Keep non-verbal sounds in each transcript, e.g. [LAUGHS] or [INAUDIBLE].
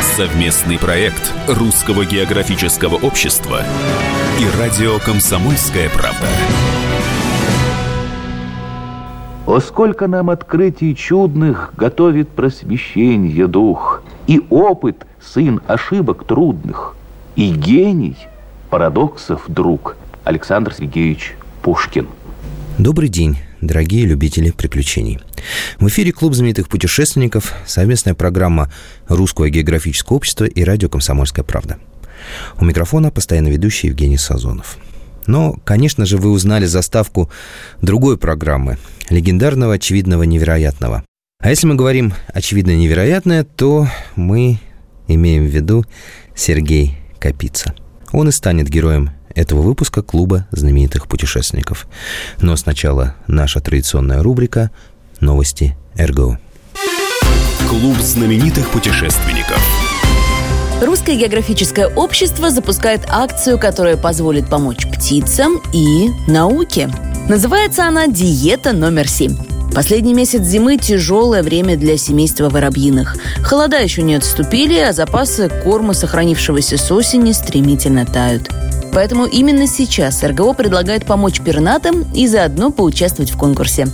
Совместный проект Русского географического общества и радио «Комсомольская правда». О, сколько нам открытий чудных готовит просвещенье дух, И опыт сын ошибок трудных, И гений парадоксов друг Александр Сергеевич Пушкин. Добрый день, дорогие любители приключений. В эфире Клуб знаменитых путешественников, совместная программа Русского географического общества и радио «Комсомольская правда». У микрофона постоянно ведущий Евгений Сазонов. Но, конечно же, вы узнали заставку другой программы, легендарного, очевидного, невероятного. А если мы говорим очевидно невероятное, то мы имеем в виду Сергей Капица. Он и станет героем этого выпуска клуба знаменитых путешественников. Но сначала наша традиционная рубрика «Новости РГО». Клуб знаменитых путешественников. Русское географическое общество запускает акцию, которая позволит помочь птицам и науке. Называется она «Диета номер семь». Последний месяц зимы – тяжелое время для семейства воробьиных. Холода еще не отступили, а запасы корма, сохранившегося с осени, стремительно тают. Поэтому именно сейчас РГО предлагает помочь пернатым и заодно поучаствовать в конкурсе.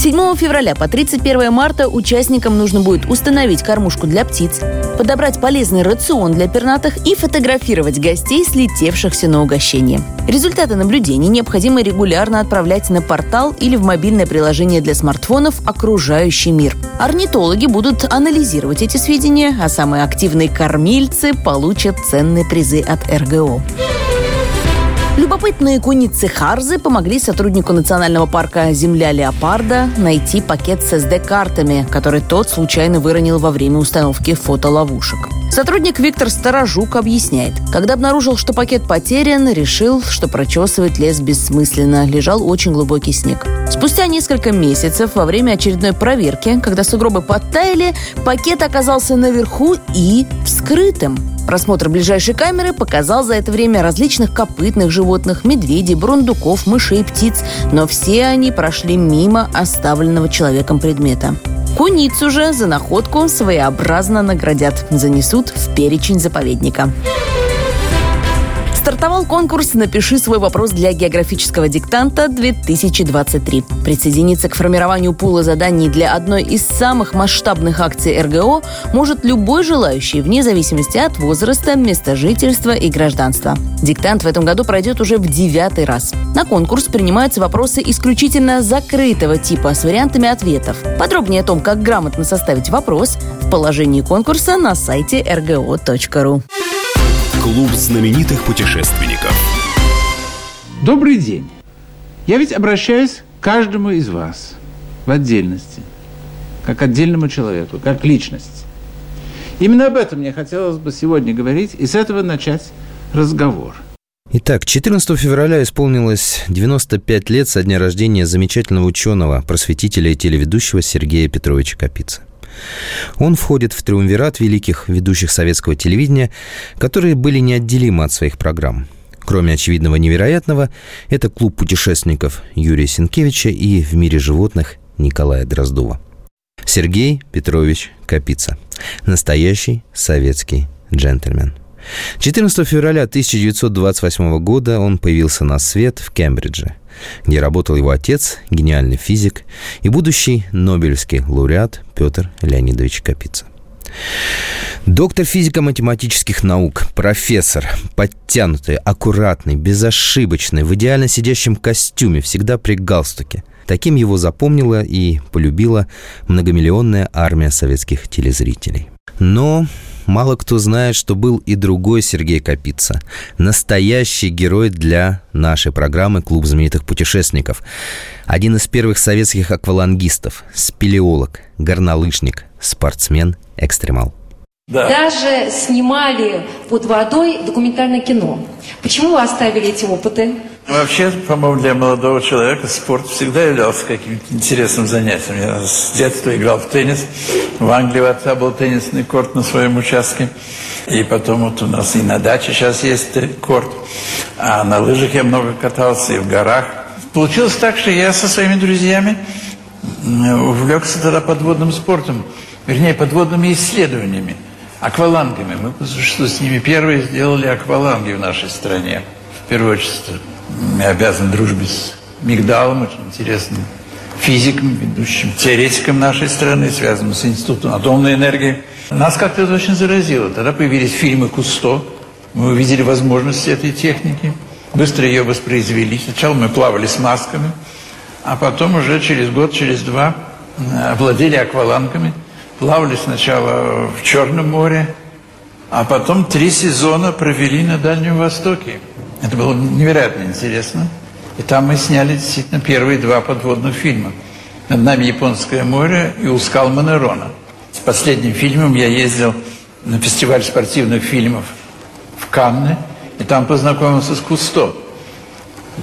7 февраля по 31 марта участникам нужно будет установить кормушку для птиц, подобрать полезный рацион для пернатых и фотографировать гостей, слетевшихся на угощение. Результаты наблюдений необходимо регулярно отправлять на портал или в мобильное приложение для смартфонов «Окружающий мир». Орнитологи будут анализировать эти сведения, а самые активные кормильцы получат ценные призы от РГО. Любопытные куницы Харзы помогли сотруднику национального парка «Земля леопарда» найти пакет с SD-картами, который тот случайно выронил во время установки фотоловушек. Сотрудник Виктор Старожук объясняет. Когда обнаружил, что пакет потерян, решил, что прочесывать лес бессмысленно. Лежал очень глубокий снег. Спустя несколько месяцев, во время очередной проверки, когда сугробы подтаяли, пакет оказался наверху и вскрытым. Просмотр ближайшей камеры показал за это время различных копытных животных, медведей, бурундуков, мышей, птиц, но все они прошли мимо оставленного человеком предмета. Куницу же за находку своеобразно наградят, занесут в перечень заповедника. Стартовал конкурс «Напиши свой вопрос для географического диктанта-2023». Присоединиться к формированию пула заданий для одной из самых масштабных акций РГО может любой желающий, вне зависимости от возраста, места жительства и гражданства. Диктант в этом году пройдет уже в девятый раз. На конкурс принимаются вопросы исключительно закрытого типа с вариантами ответов. Подробнее о том, как грамотно составить вопрос, в положении конкурса на сайте rgo.ru. Клуб знаменитых путешественников. Добрый день. Я ведь обращаюсь к каждому из вас в отдельности, как отдельному человеку, как личности. Именно об этом мне хотелось бы сегодня говорить и с этого начать разговор. Итак, 14 февраля исполнилось 95 лет со дня рождения замечательного ученого, просветителя и телеведущего Сергея Петровича Капицы. Он входит в триумвират великих ведущих советского телевидения, которые были неотделимы от своих программ. Кроме очевидного невероятного, это клуб путешественников Юрия Сенкевича и в мире животных Николая Дроздова. Сергей Петрович Капица. Настоящий советский джентльмен. 14 февраля 1928 года он появился на свет в Кембридже где работал его отец, гениальный физик и будущий Нобелевский лауреат Петр Леонидович Капица. Доктор физико-математических наук, профессор, подтянутый, аккуратный, безошибочный, в идеально сидящем костюме, всегда при галстуке. Таким его запомнила и полюбила многомиллионная армия советских телезрителей. Но мало кто знает, что был и другой Сергей Капица. Настоящий герой для нашей программы «Клуб знаменитых путешественников». Один из первых советских аквалангистов, спелеолог, горнолыжник, спортсмен, экстремал. Да. Даже снимали под водой документальное кино. Почему вы оставили эти опыты? Вообще, по-моему, для молодого человека спорт всегда являлся каким-то интересным занятием. Я с детства играл в теннис. В Англии у отца был теннисный корт на своем участке. И потом вот у нас и на даче сейчас есть корт. А на лыжах я много катался и в горах. Получилось так, что я со своими друзьями увлекся тогда подводным спортом. Вернее, подводными исследованиями аквалангами. Мы существу с ними первые сделали акваланги в нашей стране. В первую очередь, мы обязаны дружбе с Мигдалом, очень интересным физиком, ведущим теоретиком нашей страны, связанным с Институтом атомной энергии. Нас как-то это очень заразило. Тогда появились фильмы Кусто. Мы увидели возможности этой техники. Быстро ее воспроизвели. Сначала мы плавали с масками, а потом уже через год, через два овладели аквалангами – плавали сначала в Черном море, а потом три сезона провели на Дальнем Востоке. Это было невероятно интересно. И там мы сняли действительно первые два подводных фильма. Над нами Японское море и у скал Монерона. С последним фильмом я ездил на фестиваль спортивных фильмов в Канны, и там познакомился с Кусто.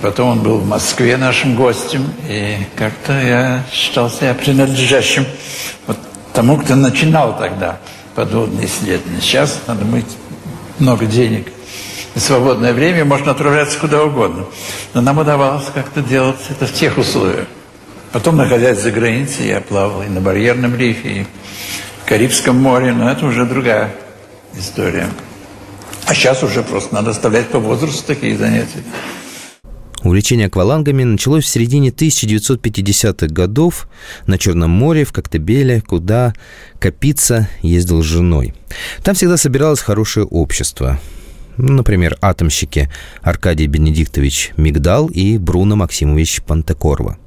Потом он был в Москве нашим гостем, и как-то я считал себя принадлежащим вот тому, кто начинал тогда подводные исследования. Сейчас надо мыть много денег и свободное время, можно отправляться куда угодно. Но нам удавалось как-то делать это в тех условиях. Потом, находясь за границей, я плавал и на Барьерном рифе, и в Карибском море, но это уже другая история. А сейчас уже просто надо оставлять по возрасту такие занятия. Увлечение аквалангами началось в середине 1950-х годов на Черном море, в Коктебеле, куда Капица ездил с женой. Там всегда собиралось хорошее общество. Например, атомщики Аркадий Бенедиктович Мигдал и Бруно Максимович Пантекорво.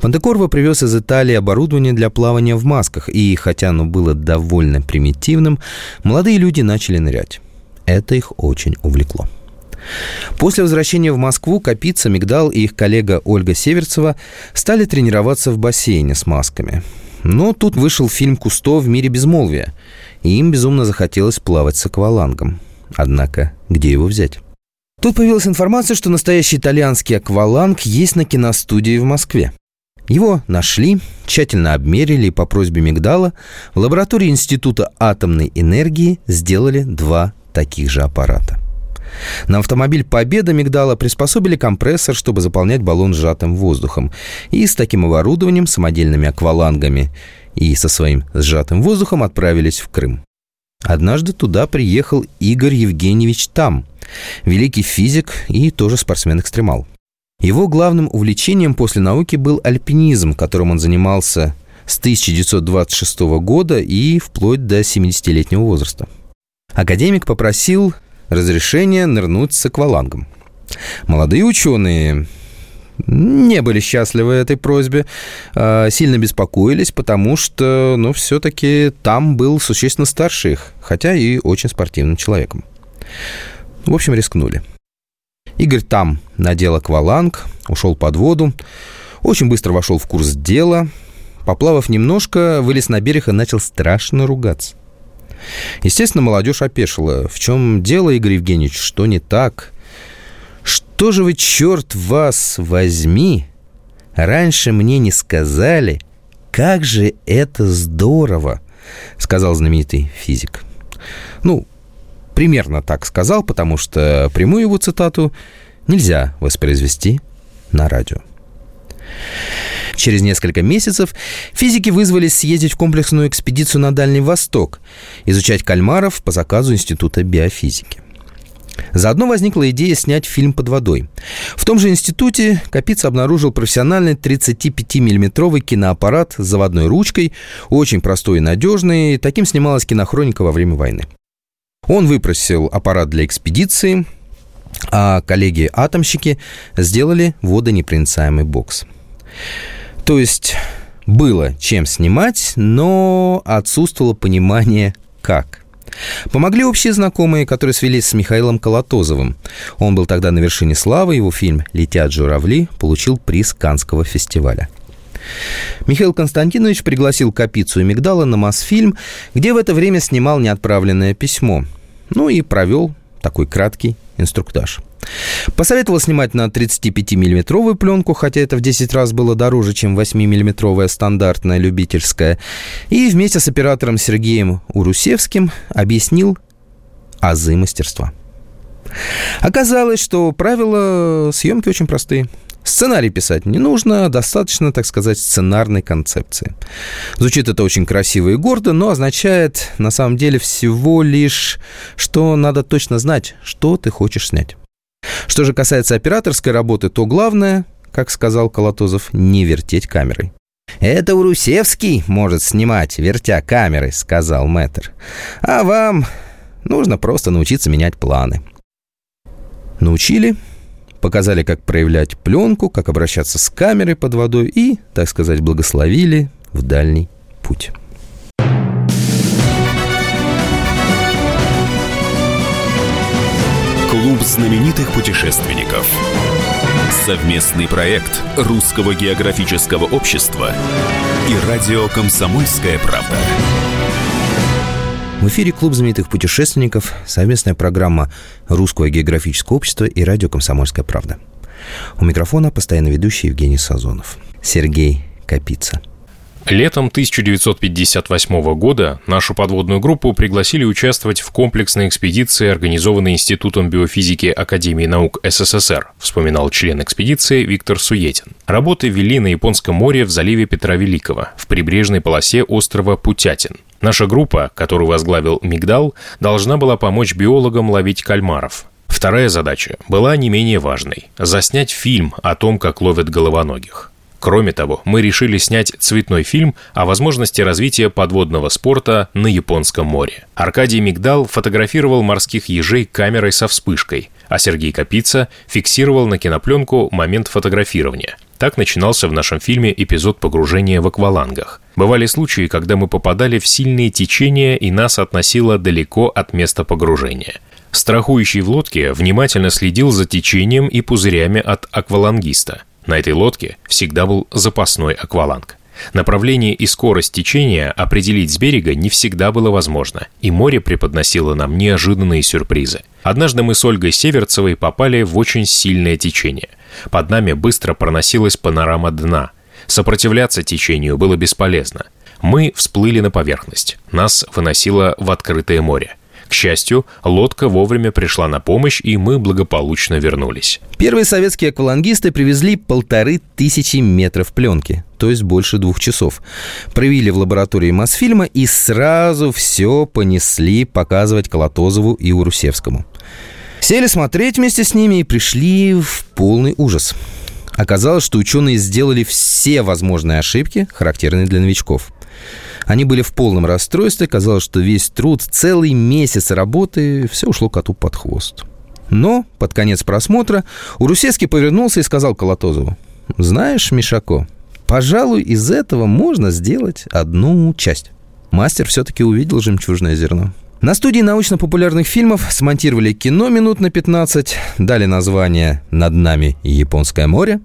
Пантекорво привез из Италии оборудование для плавания в масках, и хотя оно было довольно примитивным, молодые люди начали нырять. Это их очень увлекло. После возвращения в Москву Капица, Мигдал и их коллега Ольга Северцева стали тренироваться в бассейне с масками. Но тут вышел фильм «Кусто в мире безмолвия», и им безумно захотелось плавать с аквалангом. Однако, где его взять? Тут появилась информация, что настоящий итальянский акваланг есть на киностудии в Москве. Его нашли, тщательно обмерили и по просьбе Мигдала в лаборатории Института атомной энергии сделали два таких же аппарата – на автомобиль «Победа» Мигдала приспособили компрессор, чтобы заполнять баллон сжатым воздухом. И с таким оборудованием, самодельными аквалангами и со своим сжатым воздухом отправились в Крым. Однажды туда приехал Игорь Евгеньевич Там, великий физик и тоже спортсмен-экстремал. Его главным увлечением после науки был альпинизм, которым он занимался с 1926 года и вплоть до 70-летнего возраста. Академик попросил разрешение нырнуть с аквалангом. Молодые ученые не были счастливы этой просьбе, а, сильно беспокоились, потому что, ну, все-таки там был существенно старше их, хотя и очень спортивным человеком. В общем, рискнули. Игорь там надел акваланг, ушел под воду, очень быстро вошел в курс дела, поплавав немножко, вылез на берег и начал страшно ругаться. Естественно, молодежь опешила. В чем дело, Игорь Евгеньевич? Что не так? Что же вы, черт вас возьми, раньше мне не сказали, как же это здорово, сказал знаменитый физик. Ну, примерно так сказал, потому что прямую его цитату нельзя воспроизвести на радио. Через несколько месяцев физики вызвались съездить в комплексную экспедицию на Дальний Восток, изучать кальмаров по заказу Института биофизики. Заодно возникла идея снять фильм под водой. В том же институте Капица обнаружил профессиональный 35-миллиметровый киноаппарат с заводной ручкой, очень простой и надежный, таким снималась кинохроника во время войны. Он выпросил аппарат для экспедиции, а коллеги-атомщики сделали водонепроницаемый бокс. То есть было чем снимать, но отсутствовало понимание как. Помогли общие знакомые, которые свелись с Михаилом Колотозовым. Он был тогда на вершине славы, его фильм «Летят журавли» получил приз Канского фестиваля. Михаил Константинович пригласил Капицу и Мигдала на Мосфильм, где в это время снимал неотправленное письмо. Ну и провел такой краткий инструктаж. Посоветовал снимать на 35-миллиметровую пленку, хотя это в 10 раз было дороже, чем 8-миллиметровая стандартная любительская. И вместе с оператором Сергеем Урусевским объяснил азы мастерства. Оказалось, что правила съемки очень простые. Сценарий писать не нужно, достаточно, так сказать, сценарной концепции. Звучит это очень красиво и гордо, но означает на самом деле всего лишь, что надо точно знать, что ты хочешь снять. Что же касается операторской работы, то главное, как сказал Колотозов, не вертеть камерой. «Это Урусевский может снимать, вертя камерой», — сказал мэтр. «А вам нужно просто научиться менять планы». Научили, показали, как проявлять пленку, как обращаться с камерой под водой и, так сказать, благословили в дальний путь. Клуб знаменитых путешественников. Совместный проект Русского географического общества и радио «Комсомольская правда». В эфире «Клуб знаменитых путешественников», совместная программа Русского географического общества и радио «Комсомольская правда». У микрофона постоянно ведущий Евгений Сазонов. Сергей Капица. Летом 1958 года нашу подводную группу пригласили участвовать в комплексной экспедиции, организованной Институтом биофизики Академии наук СССР, вспоминал член экспедиции Виктор Суетин. Работы вели на Японском море в заливе Петра Великого, в прибрежной полосе острова Путятин. Наша группа, которую возглавил Мигдал, должна была помочь биологам ловить кальмаров. Вторая задача была не менее важной – заснять фильм о том, как ловят головоногих. Кроме того, мы решили снять цветной фильм о возможности развития подводного спорта на Японском море. Аркадий Мигдал фотографировал морских ежей камерой со вспышкой, а Сергей Капица фиксировал на кинопленку момент фотографирования. Так начинался в нашем фильме эпизод погружения в аквалангах. Бывали случаи, когда мы попадали в сильные течения и нас относило далеко от места погружения. Страхующий в лодке внимательно следил за течением и пузырями от аквалангиста – на этой лодке всегда был запасной акваланг. Направление и скорость течения определить с берега не всегда было возможно, и море преподносило нам неожиданные сюрпризы. Однажды мы с Ольгой Северцевой попали в очень сильное течение. Под нами быстро проносилась панорама дна. Сопротивляться течению было бесполезно. Мы всплыли на поверхность. Нас выносило в открытое море. К счастью, лодка вовремя пришла на помощь, и мы благополучно вернулись. Первые советские аквалангисты привезли полторы тысячи метров пленки, то есть больше двух часов. Провели в лаборатории Мосфильма и сразу все понесли показывать Колотозову и Урусевскому. Сели смотреть вместе с ними и пришли в полный ужас. Оказалось, что ученые сделали все возможные ошибки, характерные для новичков – они были в полном расстройстве, казалось, что весь труд, целый месяц работы, все ушло коту под хвост. Но под конец просмотра Урусецкий повернулся и сказал Колотозову, «Знаешь, Мишако, пожалуй, из этого можно сделать одну часть». Мастер все-таки увидел жемчужное зерно. На студии научно-популярных фильмов смонтировали кино минут на 15, дали название «Над нами Японское море».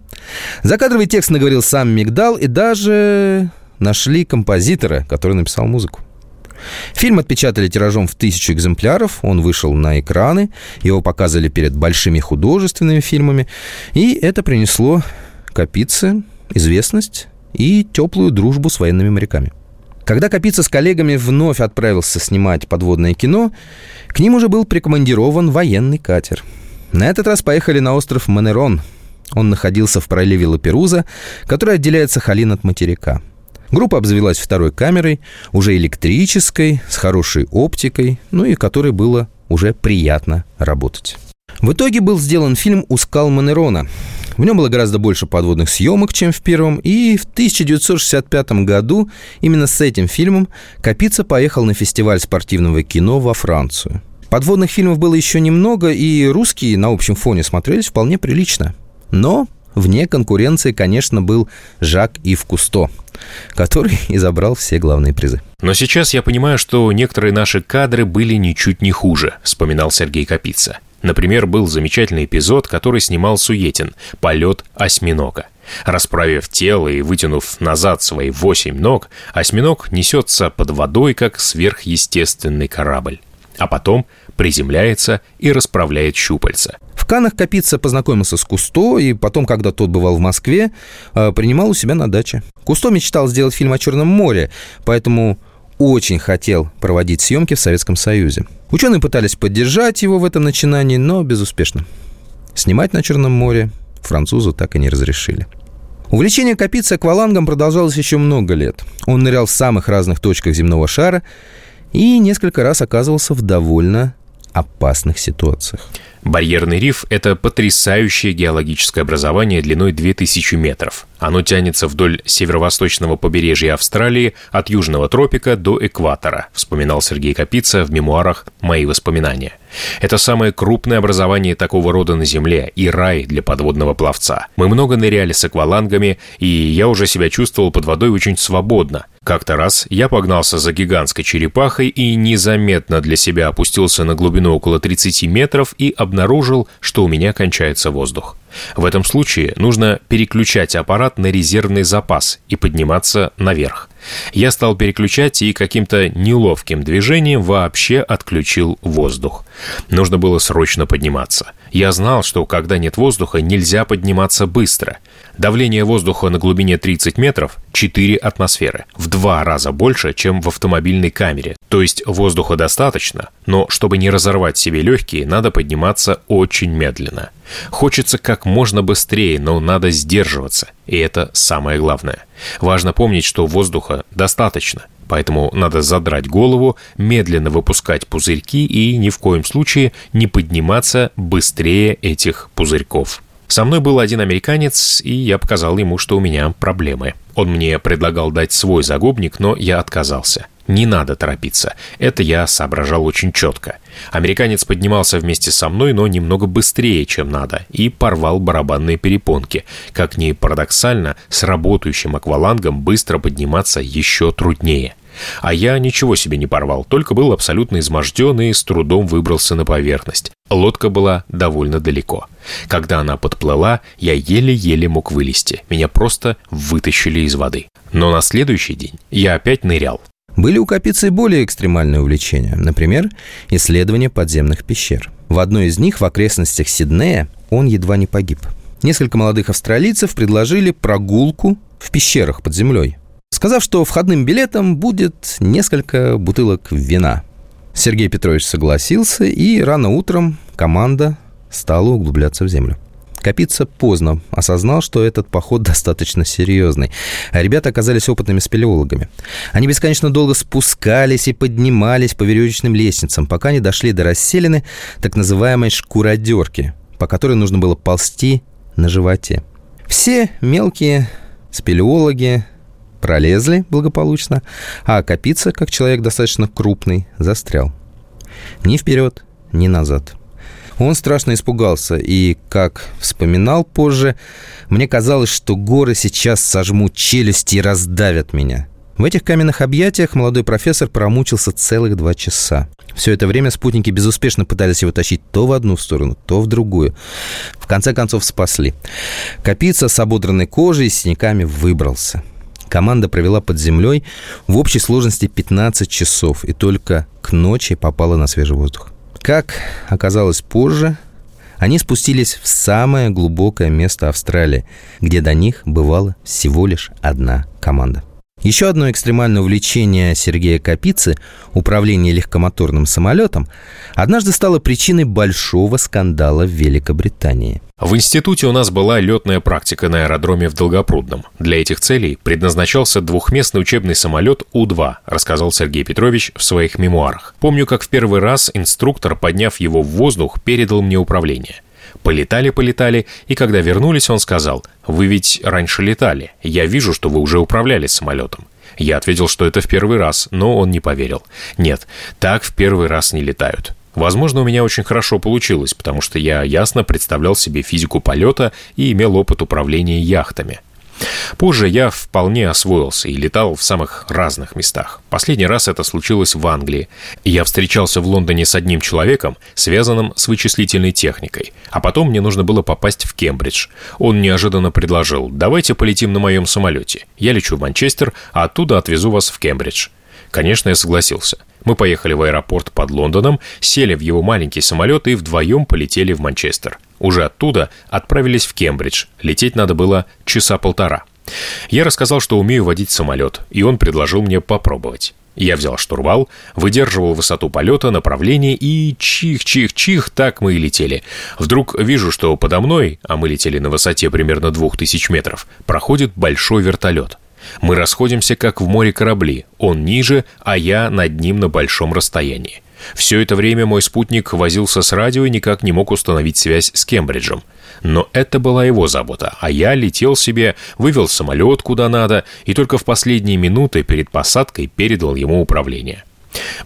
Закадровый текст наговорил сам Мигдал и даже нашли композитора, который написал музыку. Фильм отпечатали тиражом в тысячу экземпляров, он вышел на экраны, его показывали перед большими художественными фильмами, и это принесло Капице известность и теплую дружбу с военными моряками. Когда Капица с коллегами вновь отправился снимать подводное кино, к ним уже был прикомандирован военный катер. На этот раз поехали на остров Манерон. Он находился в проливе Лаперуза, который отделяет Сахалин от материка – Группа обзавелась второй камерой, уже электрической, с хорошей оптикой, ну и которой было уже приятно работать. В итоге был сделан фильм «У скал Манерона». В нем было гораздо больше подводных съемок, чем в первом, и в 1965 году именно с этим фильмом Капица поехал на фестиваль спортивного кино во Францию. Подводных фильмов было еще немного, и русские на общем фоне смотрелись вполне прилично. Но Вне конкуренции, конечно, был Жак Ив Кусто, который [LAUGHS] и забрал все главные призы. Но сейчас я понимаю, что некоторые наши кадры были ничуть не хуже, вспоминал Сергей Капица. Например, был замечательный эпизод, который снимал Суетин «Полет осьминога». Расправив тело и вытянув назад свои восемь ног, осьминог несется под водой, как сверхъестественный корабль. А потом приземляется и расправляет щупальца. В Канах Капица познакомился с Кусто, и потом, когда тот бывал в Москве, э, принимал у себя на даче. Кусто мечтал сделать фильм о Черном море, поэтому очень хотел проводить съемки в Советском Союзе. Ученые пытались поддержать его в этом начинании, но безуспешно. Снимать на Черном море французу так и не разрешили. Увлечение Капицы аквалангом продолжалось еще много лет. Он нырял в самых разных точках земного шара и несколько раз оказывался в довольно опасных ситуациях. Барьерный риф – это потрясающее геологическое образование длиной 2000 метров. Оно тянется вдоль северо-восточного побережья Австралии от южного тропика до экватора, вспоминал Сергей Капица в мемуарах «Мои воспоминания». Это самое крупное образование такого рода на Земле и рай для подводного пловца. Мы много ныряли с аквалангами, и я уже себя чувствовал под водой очень свободно. Как-то раз я погнался за гигантской черепахой и незаметно для себя опустился на глубину около 30 метров и обнаружил, что у меня кончается воздух. В этом случае нужно переключать аппарат на резервный запас и подниматься наверх. Я стал переключать и каким-то неловким движением вообще отключил воздух. Нужно было срочно подниматься. Я знал, что когда нет воздуха, нельзя подниматься быстро. Давление воздуха на глубине 30 метров – 4 атмосферы. В два раза больше, чем в автомобильной камере. То есть воздуха достаточно, но чтобы не разорвать себе легкие, надо подниматься очень медленно. Хочется как можно быстрее, но надо сдерживаться. И это самое главное. Важно помнить, что воздуха достаточно. Поэтому надо задрать голову, медленно выпускать пузырьки и ни в коем случае не подниматься быстрее этих пузырьков. Со мной был один американец, и я показал ему, что у меня проблемы. Он мне предлагал дать свой загубник, но я отказался. Не надо торопиться. Это я соображал очень четко. Американец поднимался вместе со мной, но немного быстрее, чем надо, и порвал барабанные перепонки. Как ни парадоксально, с работающим аквалангом быстро подниматься еще труднее. А я ничего себе не порвал, только был абсолютно изможден и с трудом выбрался на поверхность. Лодка была довольно далеко. Когда она подплыла, я еле-еле мог вылезти. Меня просто вытащили из воды. Но на следующий день я опять нырял. Были у Капицы более экстремальные увлечения. Например, исследование подземных пещер. В одной из них в окрестностях Сиднея он едва не погиб. Несколько молодых австралийцев предложили прогулку в пещерах под землей сказав, что входным билетом будет несколько бутылок вина. Сергей Петрович согласился, и рано утром команда стала углубляться в землю. Капица поздно осознал, что этот поход достаточно серьезный, а ребята оказались опытными спелеологами. Они бесконечно долго спускались и поднимались по веревочным лестницам, пока не дошли до расселены так называемой шкуродерки, по которой нужно было ползти на животе. Все мелкие спелеологи Пролезли благополучно, а Капица, как человек достаточно крупный, застрял. Ни вперед, ни назад. Он страшно испугался, и, как вспоминал позже, мне казалось, что горы сейчас сожмут челюсти и раздавят меня. В этих каменных объятиях молодой профессор промучился целых два часа. Все это время спутники безуспешно пытались его тащить то в одну сторону, то в другую. В конце концов спасли. Капица с ободранной кожей и синяками выбрался – Команда провела под землей в общей сложности 15 часов и только к ночи попала на свежий воздух. Как оказалось позже, они спустились в самое глубокое место Австралии, где до них бывала всего лишь одна команда – еще одно экстремальное увлечение Сергея Капицы – управление легкомоторным самолетом – однажды стало причиной большого скандала в Великобритании. В институте у нас была летная практика на аэродроме в Долгопрудном. Для этих целей предназначался двухместный учебный самолет У-2, рассказал Сергей Петрович в своих мемуарах. Помню, как в первый раз инструктор, подняв его в воздух, передал мне управление. Полетали-полетали, и когда вернулись, он сказал, «Вы ведь раньше летали. Я вижу, что вы уже управляли самолетом». Я ответил, что это в первый раз, но он не поверил. Нет, так в первый раз не летают. Возможно, у меня очень хорошо получилось, потому что я ясно представлял себе физику полета и имел опыт управления яхтами. Позже я вполне освоился и летал в самых разных местах. Последний раз это случилось в Англии. Я встречался в Лондоне с одним человеком, связанным с вычислительной техникой. А потом мне нужно было попасть в Кембридж. Он неожиданно предложил, давайте полетим на моем самолете. Я лечу в Манчестер, а оттуда отвезу вас в Кембридж. Конечно, я согласился. Мы поехали в аэропорт под Лондоном, сели в его маленький самолет и вдвоем полетели в Манчестер. Уже оттуда отправились в Кембридж. Лететь надо было часа полтора. Я рассказал, что умею водить самолет, и он предложил мне попробовать. Я взял штурвал, выдерживал высоту полета, направление и чих-чих-чих, так мы и летели. Вдруг вижу, что подо мной, а мы летели на высоте примерно двух тысяч метров, проходит большой вертолет. Мы расходимся, как в море корабли. Он ниже, а я над ним на большом расстоянии. Все это время мой спутник возился с радио и никак не мог установить связь с Кембриджем. Но это была его забота, а я летел себе, вывел самолет куда надо и только в последние минуты перед посадкой передал ему управление.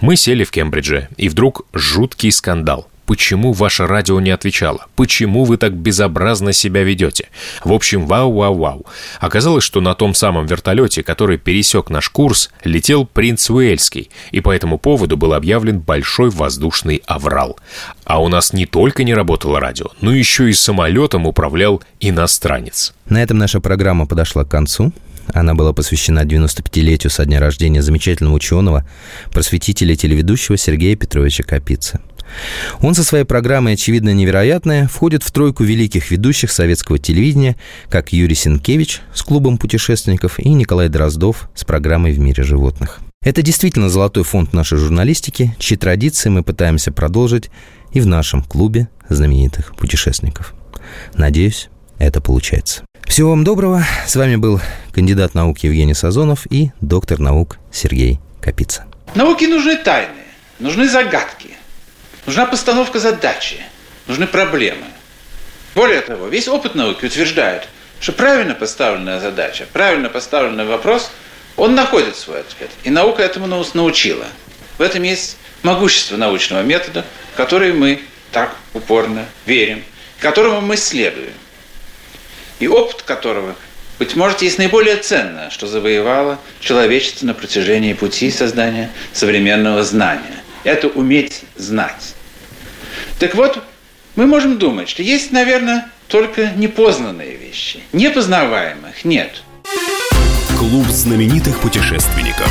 Мы сели в Кембридже, и вдруг жуткий скандал почему ваше радио не отвечало, почему вы так безобразно себя ведете. В общем, вау-вау-вау. Оказалось, что на том самом вертолете, который пересек наш курс, летел принц Уэльский, и по этому поводу был объявлен большой воздушный аврал. А у нас не только не работало радио, но еще и самолетом управлял иностранец. На этом наша программа подошла к концу. Она была посвящена 95-летию со дня рождения замечательного ученого, просветителя телеведущего Сергея Петровича Капицы. Он со своей программой «Очевидно невероятное» входит в тройку великих ведущих советского телевидения, как Юрий Сенкевич с клубом путешественников и Николай Дроздов с программой «В мире животных». Это действительно золотой фонд нашей журналистики, чьи традиции мы пытаемся продолжить и в нашем клубе знаменитых путешественников. Надеюсь, это получается. Всего вам доброго. С вами был кандидат наук Евгений Сазонов и доктор наук Сергей Капица. Науке нужны тайны, нужны загадки. Нужна постановка задачи, нужны проблемы. Более того, весь опыт науки утверждает, что правильно поставленная задача, правильно поставленный вопрос, он находит свой ответ. И наука этому нас научила. В этом есть могущество научного метода, в который мы так упорно верим, которому мы следуем. И опыт которого, быть может, есть наиболее ценное, что завоевало человечество на протяжении пути создания современного знания. Это уметь знать. Так вот, мы можем думать, что есть, наверное, только непознанные вещи. Непознаваемых нет. Клуб знаменитых путешественников.